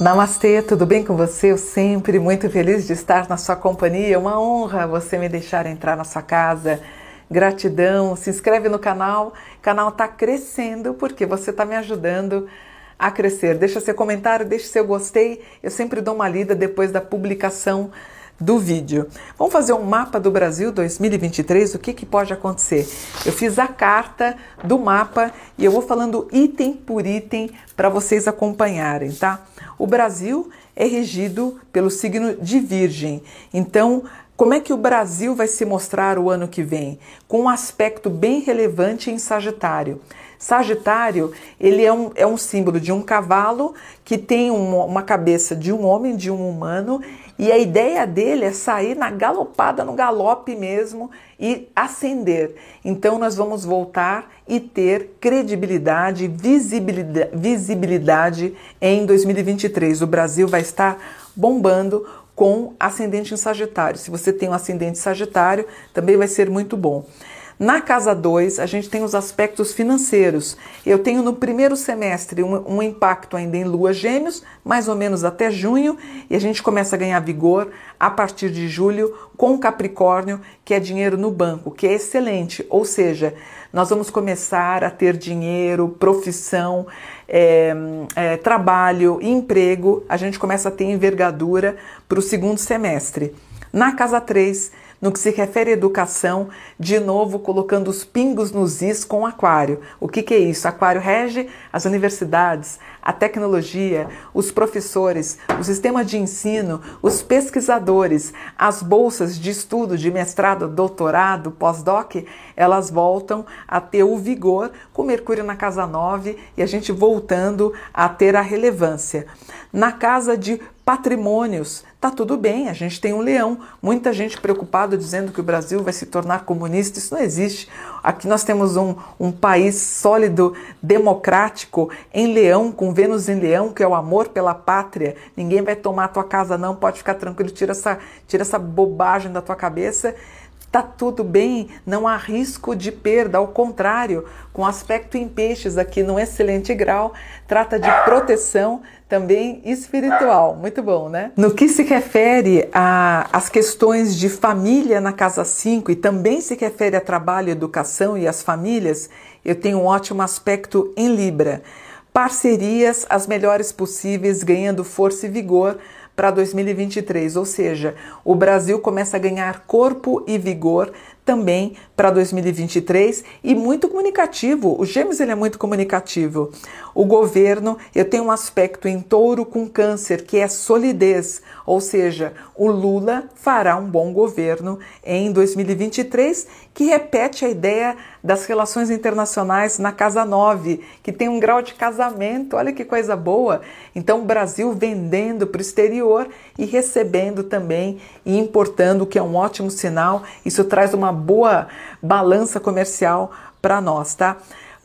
Namastê, tudo bem com você? Eu sempre muito feliz de estar na sua companhia. Uma honra você me deixar entrar na sua casa. Gratidão. Se inscreve no canal. O canal está crescendo porque você está me ajudando a crescer. Deixa seu comentário, deixa seu gostei. Eu sempre dou uma lida depois da publicação do vídeo. Vamos fazer um mapa do Brasil 2023, o que, que pode acontecer? Eu fiz a carta do mapa e eu vou falando item por item para vocês acompanharem, tá? O Brasil é regido pelo signo de Virgem. Então, como é que o Brasil vai se mostrar o ano que vem? Com um aspecto bem relevante em Sagitário. Sagitário, ele é um, é um símbolo de um cavalo que tem um, uma cabeça de um homem, de um humano, e a ideia dele é sair na galopada, no galope mesmo e ascender. Então nós vamos voltar e ter credibilidade, visibilidade, visibilidade em 2023. O Brasil vai estar bombando com ascendente em Sagitário. Se você tem um ascendente Sagitário, também vai ser muito bom. Na casa 2, a gente tem os aspectos financeiros. Eu tenho no primeiro semestre um, um, impacto ainda em lua gêmeos, mais ou menos até junho, e a gente começa a ganhar vigor a partir de julho com Capricórnio, que é dinheiro no banco, que é excelente. Ou seja, nós vamos começar a ter dinheiro, profissão, é, é, trabalho, emprego, a gente começa a ter envergadura para o segundo semestre. Na casa 3, no que se refere à educação, de novo colocando os pingos nos is com aquário. O que, que é isso? Aquário rege as universidades, a tecnologia, os professores, o sistema de ensino, os pesquisadores, as bolsas de estudo de mestrado, doutorado, pós-doc, elas voltam a ter o vigor com Mercúrio na casa 9 e a gente voltando a ter a relevância. Na casa de patrimônios, tá tudo bem, a gente tem um leão. Muita gente preocupada dizendo que o Brasil vai se tornar comunista, isso não existe. Aqui nós temos um, um país sólido, democrático, em leão, com Vênus em leão, que é o amor pela pátria. Ninguém vai tomar a tua casa, não, pode ficar tranquilo, tira essa, tira essa bobagem da tua cabeça. Tá tudo bem, não há risco de perda, ao contrário, com aspecto em peixes aqui no excelente grau, trata de proteção também espiritual. Muito bom, né? No que se refere às questões de família na casa 5 e também se refere a trabalho, educação e as famílias, eu tenho um ótimo aspecto em Libra. Parcerias as melhores possíveis, ganhando força e vigor para 2023, ou seja, o Brasil começa a ganhar corpo e vigor também para 2023 e muito comunicativo. O Gêmeos ele é muito comunicativo. O governo, eu tenho um aspecto em touro com câncer, que é solidez, ou seja, o Lula fará um bom governo em 2023, que repete a ideia das relações internacionais na Casa 9, que tem um grau de casamento, olha que coisa boa. Então, o Brasil vendendo para o exterior e recebendo também e importando, que é um ótimo sinal. Isso traz uma boa balança comercial para nós, tá?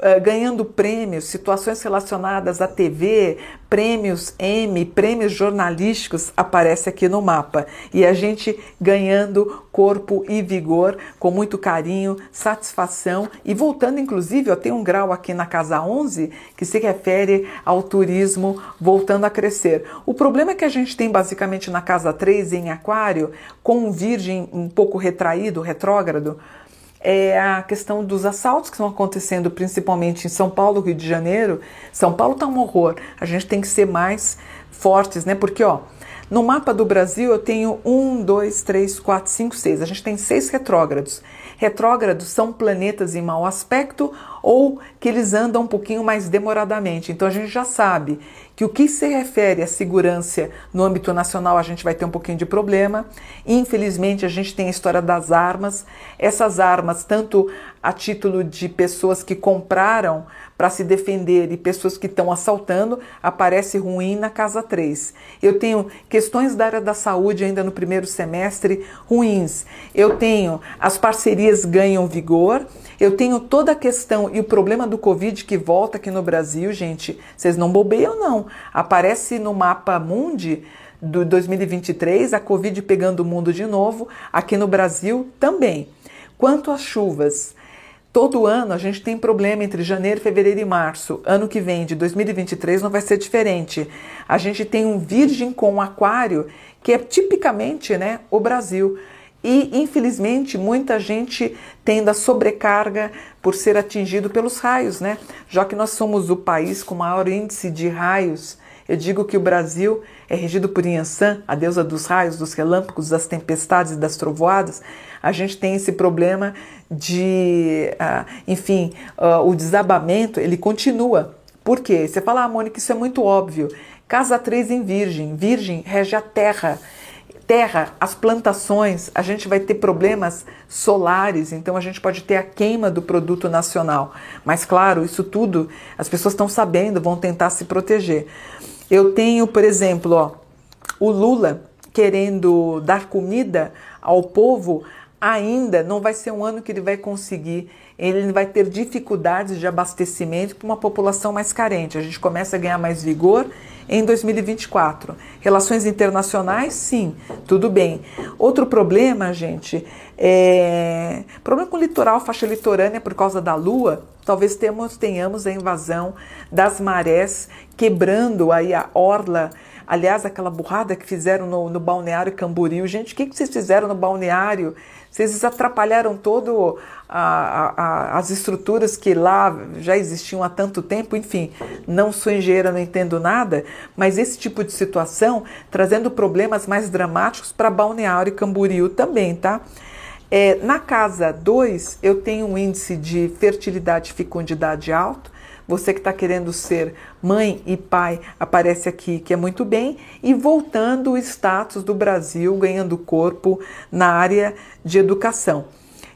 Uh, ganhando prêmios, situações relacionadas à TV, prêmios M, prêmios jornalísticos aparece aqui no mapa. E a gente ganhando corpo e vigor com muito carinho, satisfação e voltando inclusive, eu tenho um grau aqui na casa 11 que se refere ao turismo voltando a crescer. O problema é que a gente tem basicamente na casa 3 em aquário com um virgem um pouco retraído, retrógrado, é a questão dos assaltos que estão acontecendo principalmente em São Paulo, Rio de Janeiro. São Paulo está um horror. A gente tem que ser mais fortes, né? Porque, ó, no mapa do Brasil eu tenho um, dois, três, quatro, cinco, seis. A gente tem seis retrógrados. Retrógrados são planetas em mau aspecto ou que eles andam um pouquinho mais demoradamente. Então a gente já sabe que o que se refere à segurança no âmbito nacional a gente vai ter um pouquinho de problema. Infelizmente a gente tem a história das armas. Essas armas, tanto a título de pessoas que compraram para se defender e pessoas que estão assaltando, aparece ruim na casa 3. Eu tenho questões da área da saúde ainda no primeiro semestre ruins. Eu tenho as parcerias ganham vigor. Eu tenho toda a questão e o problema do Covid que volta aqui no Brasil, gente, vocês não bobeiam não. Aparece no mapa Mundi do 2023 a Covid pegando o mundo de novo, aqui no Brasil também. Quanto às chuvas, Todo ano a gente tem problema entre janeiro, fevereiro e março. Ano que vem, de 2023, não vai ser diferente. A gente tem um Virgem com um Aquário, que é tipicamente né, o Brasil. E, infelizmente, muita gente tendo a sobrecarga por ser atingido pelos raios, né? Já que nós somos o país com maior índice de raios, eu digo que o Brasil é regido por Yansan, a deusa dos raios, dos relâmpagos, das tempestades e das trovoadas, a gente tem esse problema de, uh, enfim, uh, o desabamento, ele continua. Por quê? Você fala, ah, Mônica, isso é muito óbvio. Casa 3 em Virgem, Virgem rege a terra. Terra, as plantações, a gente vai ter problemas solares, então a gente pode ter a queima do produto nacional. Mas, claro, isso tudo as pessoas estão sabendo, vão tentar se proteger. Eu tenho, por exemplo, ó, o Lula querendo dar comida ao povo, ainda não vai ser um ano que ele vai conseguir, ele vai ter dificuldades de abastecimento para uma população mais carente. A gente começa a ganhar mais vigor em 2024. Relações internacionais, sim, tudo bem. Outro problema, gente, é problema com o litoral, faixa litorânea por causa da Lua. Talvez temos, tenhamos a invasão das marés quebrando aí a orla. Aliás, aquela burrada que fizeram no, no balneário Camboriú. Gente, o que, que vocês fizeram no balneário? Vocês atrapalharam todo a, a, as estruturas que lá já existiam há tanto tempo. Enfim, não sou engenheira, não entendo nada, mas esse tipo de situação trazendo problemas mais dramáticos para balneário Camboriú também, tá? É, na casa 2, eu tenho um índice de fertilidade e fecundidade alto. Você que está querendo ser mãe e pai aparece aqui, que é muito bem. E voltando o status do Brasil ganhando corpo na área de educação.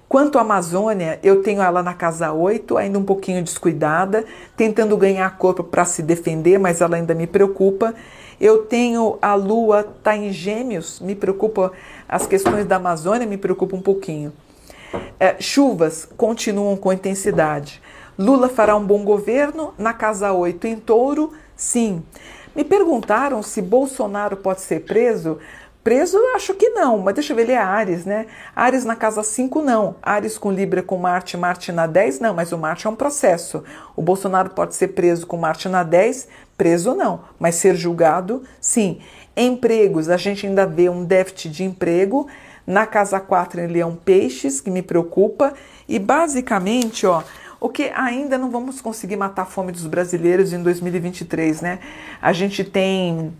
Quanto à Amazônia, eu tenho ela na casa 8, ainda um pouquinho descuidada, tentando ganhar corpo para se defender, mas ela ainda me preocupa. Eu tenho a Lua tá em Gêmeos, me preocupa as questões da Amazônia, me preocupa um pouquinho. É, chuvas continuam com intensidade. Lula fará um bom governo na casa 8 em Touro? Sim. Me perguntaram se Bolsonaro pode ser preso. Preso, acho que não, mas deixa eu ver, ele é Ares, né? Ares na casa 5, não. Ares com Libra com Marte, Marte na 10, não, mas o Marte é um processo. O Bolsonaro pode ser preso com Marte na 10, preso não, mas ser julgado, sim. Empregos, a gente ainda vê um déficit de emprego. Na casa 4 em Leão Peixes, que me preocupa. E basicamente, ó, o que ainda não vamos conseguir matar a fome dos brasileiros em 2023, né? A gente tem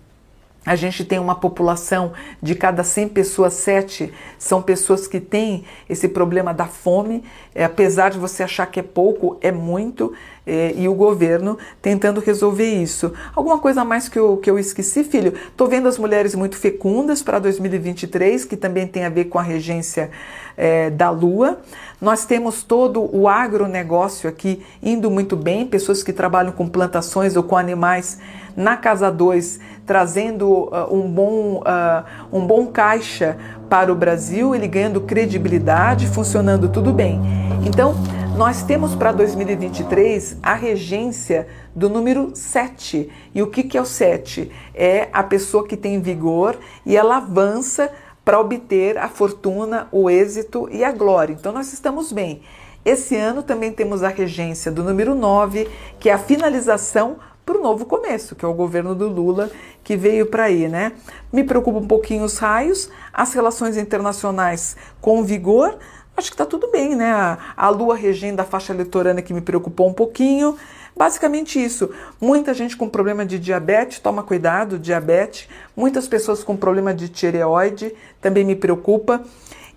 a gente tem uma população de cada 100 pessoas, 7 são pessoas que têm esse problema da fome. É, apesar de você achar que é pouco, é muito. É, e o governo tentando resolver isso. Alguma coisa mais que eu, que eu esqueci, filho? Estou vendo as mulheres muito fecundas para 2023, que também tem a ver com a regência é, da Lua. Nós temos todo o agronegócio aqui indo muito bem, pessoas que trabalham com plantações ou com animais na casa 2, trazendo uh, um, bom, uh, um bom caixa para o Brasil, ele ganhando credibilidade, funcionando tudo bem. Então, nós temos para 2023 a regência do número 7. E o que, que é o 7? É a pessoa que tem vigor e ela avança para obter a fortuna, o êxito e a glória. Então, nós estamos bem. Esse ano também temos a regência do número 9, que é a finalização para o novo começo, que é o governo do Lula que veio para aí, né? Me preocupa um pouquinho os raios, as relações internacionais com vigor. Acho que está tudo bem, né? A, a lua regendo a faixa litorânea que me preocupou um pouquinho. Basicamente isso. Muita gente com problema de diabetes, toma cuidado, diabetes. Muitas pessoas com problema de tireoide, também me preocupa.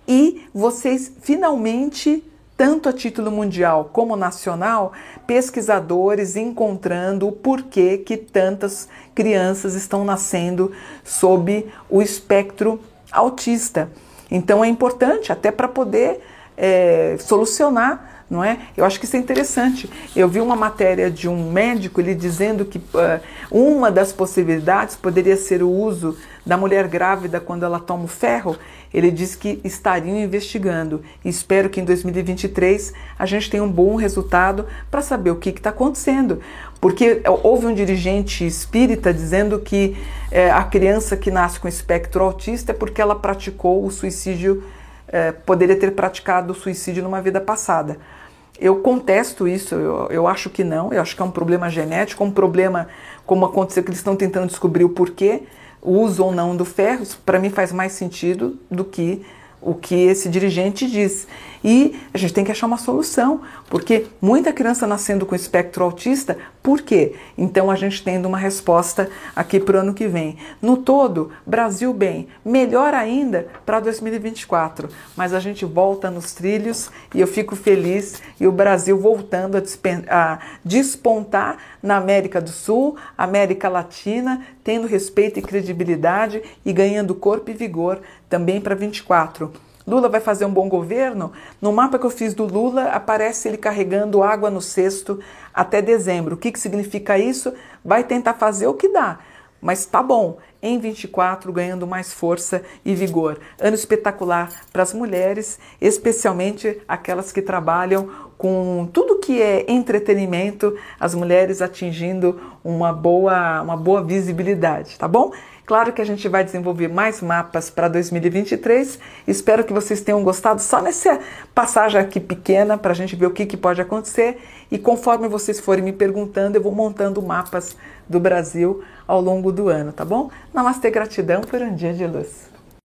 E vocês finalmente tanto a título mundial como nacional, pesquisadores encontrando o porquê que tantas crianças estão nascendo sob o espectro autista. Então é importante até para poder é, solucionar, não é? Eu acho que isso é interessante. Eu vi uma matéria de um médico ele dizendo que uh, uma das possibilidades poderia ser o uso da mulher grávida quando ela toma o ferro ele disse que estariam investigando e espero que em 2023 a gente tenha um bom resultado para saber o que está acontecendo. Porque houve um dirigente espírita dizendo que é, a criança que nasce com espectro autista é porque ela praticou o suicídio, é, poderia ter praticado suicídio numa vida passada. Eu contesto isso, eu, eu acho que não, eu acho que é um problema genético, um problema como aconteceu que eles estão tentando descobrir o porquê, o uso ou não do ferro, para mim faz mais sentido do que o que esse dirigente diz. E a gente tem que achar uma solução, porque muita criança nascendo com espectro autista, por quê? Então a gente tendo uma resposta aqui para o ano que vem. No todo, Brasil bem, melhor ainda para 2024, mas a gente volta nos trilhos e eu fico feliz e o Brasil voltando a, a despontar na América do Sul, América Latina, tendo respeito e credibilidade e ganhando corpo e vigor também para 24. Lula vai fazer um bom governo? No mapa que eu fiz do Lula, aparece ele carregando água no cesto até dezembro. O que, que significa isso? Vai tentar fazer o que dá, mas tá bom. Em 24, ganhando mais força e vigor. Ano espetacular para as mulheres, especialmente aquelas que trabalham com tudo que é entretenimento, as mulheres atingindo uma boa, uma boa visibilidade, tá bom? Claro que a gente vai desenvolver mais mapas para 2023. Espero que vocês tenham gostado só nessa passagem aqui pequena para a gente ver o que, que pode acontecer. E conforme vocês forem me perguntando, eu vou montando mapas do Brasil ao longo do ano, tá bom? Namastê, gratidão por um dia de luz.